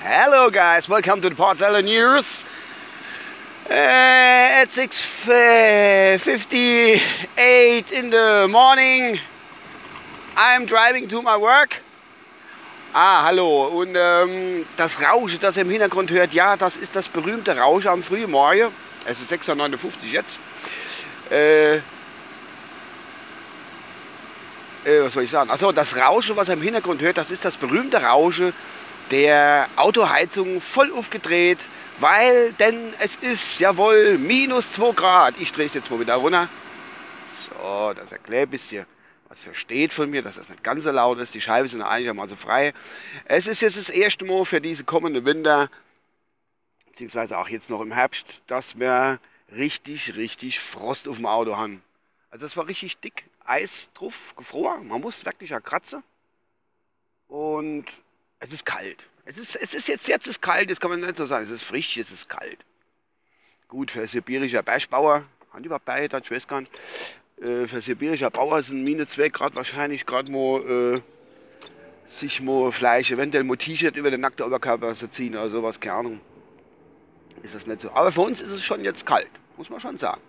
Hello, guys. Welcome to the Portella News. Uh, at 6:58 in the morning, I'm driving to my work. Ah, hallo. Und ähm, das Rauschen, das ihr im Hintergrund hört, ja, das ist das berühmte Rauschen am frühen Morgen. Es ist 6.59 Uhr jetzt. Äh, äh, was soll ich sagen? Achso, das Rauschen, was ihr im Hintergrund hört, das ist das berühmte Rauschen der Autoheizung voll aufgedreht, weil, denn es ist, jawohl, minus 2 Grad. Ich drehe es jetzt mal wieder runter. So, das erklärt ein bisschen was versteht von mir, dass das nicht ganz so laut ist. Die Scheiben sind einigermaßen frei. Es ist jetzt das erste Mal für diese kommende Winter, beziehungsweise auch jetzt noch im Herbst, dass wir richtig, richtig Frost auf dem Auto haben. Also das war richtig dick, Eis drauf, gefroren. Man muss wirklich kratzen. Und es ist kalt. Es ist, es ist jetzt, jetzt ist kalt, das kann man nicht so sagen. Es ist frisch, es ist kalt. Gut, für sibirischer Bergbauer, haben die überhaupt bei, das weiß gar nicht äh, für sibirischer Bauer sind minus 2 Grad wahrscheinlich gerade mal äh, sich mal Fleisch, eventuell mal T-Shirt über den nackten Oberkörper zu ziehen oder sowas, keine Ahnung. Ist das nicht so. Aber für uns ist es schon jetzt kalt, muss man schon sagen.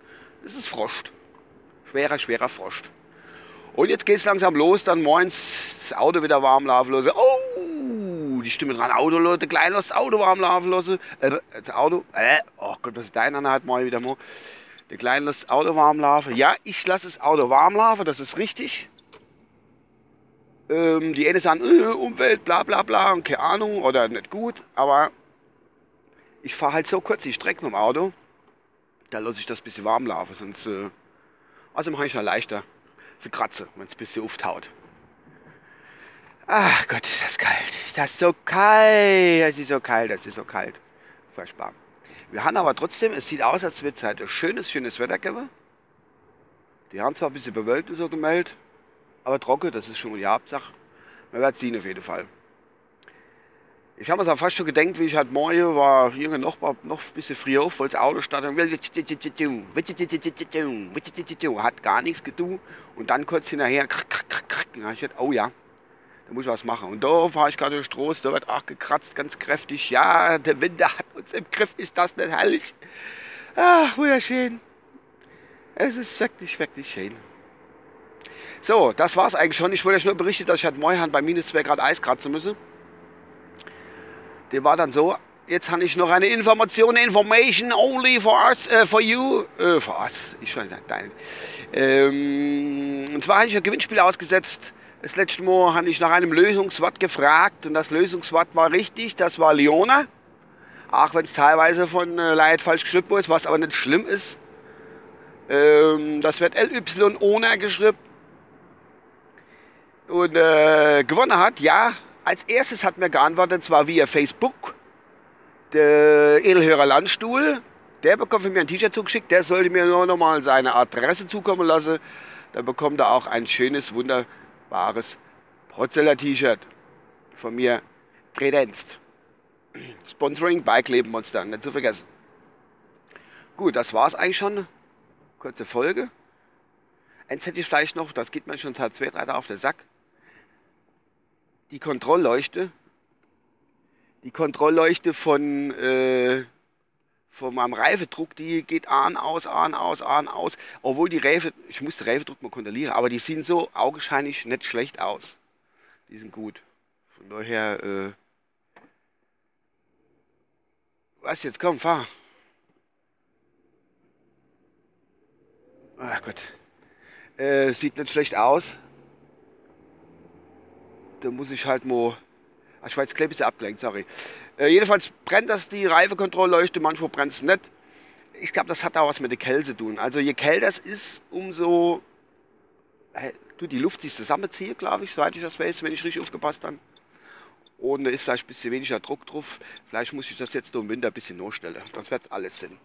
Es ist Frost. Schwerer, schwerer Frost. Und jetzt geht es langsam los, dann morgens das Auto wieder warm laufen lassen. Oh, die Stimme dran, Auto, Leute, klein das Auto warm laufen lassen. Äh, das Auto, äh, oh Gott, was ist dein hat mal wieder mal. Der Kleine lässt das Auto warm laufen. Ja, ich lasse das Auto warm laufen, das ist richtig. Ähm, die eine sagen, äh, Umwelt, bla bla bla, und keine Ahnung, oder nicht gut, aber ich fahre halt so kurz die Strecke mit dem Auto, da lasse ich das bisschen warm laufen, sonst, äh, also mache ich ja leichter, für Kratze, wenn es ein bisschen auftaut. Ach Gott, ist das kalt, ist das so kalt, es ist so kalt, es ist so kalt, furchtbar. Wir haben aber trotzdem, es sieht aus, als wird es ein schönes, schönes Wetter geben. Die haben zwar ein bisschen bewölkt so gemeldet, aber trocken, das ist schon die Hauptsache. Man wird sehen auf jeden Fall. Ich habe mir auch fast schon gedacht, wie ich halt morgen war, hier noch, noch ein bisschen früher auf, weil das Auto startet hat gar nichts getan und dann kurz hinterher, ich dachte, oh ja, da muss ich was machen. Und da fahre ich gerade durch Stroß, da wird auch gekratzt, ganz kräftig. Ja, der Winter hat uns im Griff, ist das nicht herrlich? Ach, wunderschön. Es ist wirklich, wirklich schön. So, das war's eigentlich schon. Ich wollte euch nur berichten, dass ich halt morgen bei minus 2 Grad Eis kratzen müsse. Der war dann so, jetzt habe ich noch eine Information, Information only for us, äh, for you, äh, for us, ich weiß nicht, dein. Ähm, und zwar habe ich ein Gewinnspiel ausgesetzt das letzte Mal habe ich nach einem Lösungswort gefragt und das Lösungswort war richtig, das war Leona. Auch wenn es teilweise von äh, Leid falsch geschrieben ist, was aber nicht schlimm ist. Ähm, das wird LY ohne geschrieben. Und äh, gewonnen hat, ja, als erstes hat mir geantwortet, zwar via Facebook, der Edelhörer Landstuhl. Der bekommt von mir ein T-Shirt zugeschickt, der sollte mir nur nochmal seine Adresse zukommen lassen. Dann bekommt er auch ein schönes, wunderbares wahres Potzeller T-Shirt von mir kredenzt. Sponsoring Bike Monster, nicht zu vergessen. Gut, das war's eigentlich schon. Kurze Folge. Eins hätte ich vielleicht noch, das geht mir schon seit zwei, drei Tagen auf den Sack. Die Kontrollleuchte. Die Kontrollleuchte von äh, von meinem Reifedruck, die geht an, aus, an, aus, an, aus. Obwohl die Reife, ich muss den Reifedruck mal kontrollieren, aber die sehen so augenscheinlich nicht schlecht aus. Die sind gut. Von daher, äh, was jetzt, komm, fahr. Ach Gott. Äh, sieht nicht schlecht aus. Da muss ich halt mal. Ach, ich war jetzt ein bisschen abgelenkt, sorry. Äh, jedenfalls brennt das die Reifekontrollleuchte, manchmal brennt es nicht. Ich glaube, das hat auch was mit der Kälte zu tun. Also je kälter es ist, umso äh, du, die Luft sich zusammenzieht, glaube ich, soweit ich das weiß, wenn ich richtig aufgepasst habe. Und da ist vielleicht ein bisschen weniger Druck drauf. Vielleicht muss ich das jetzt im Winter ein bisschen nachstellen. Das wird alles Sinn.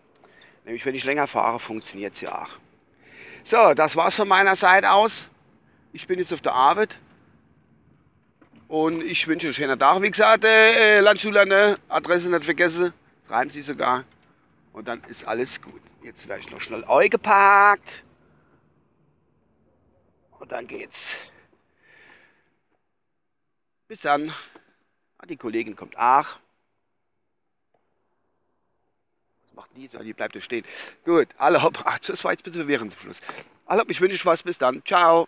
Nämlich, wenn ich länger fahre, funktioniert es ja auch. So, das war's von meiner Seite aus. Ich bin jetzt auf der Arbeit. Und ich wünsche einen schönen Tag. Wie gesagt, äh, Landschüler, ne? Adresse nicht vergessen. Schreiben Sie sogar. Und dann ist alles gut. Jetzt werde ich noch schnell Eu gepackt. Und dann geht's. Bis dann. Ah, die Kollegin kommt. Ach. Was macht die? Ah, Die bleibt da stehen. Gut, alle hopp. Ach, das war jetzt ein bisschen verwirrend zum Schluss. Alle hopp, ich wünsche euch was. Bis dann. Ciao.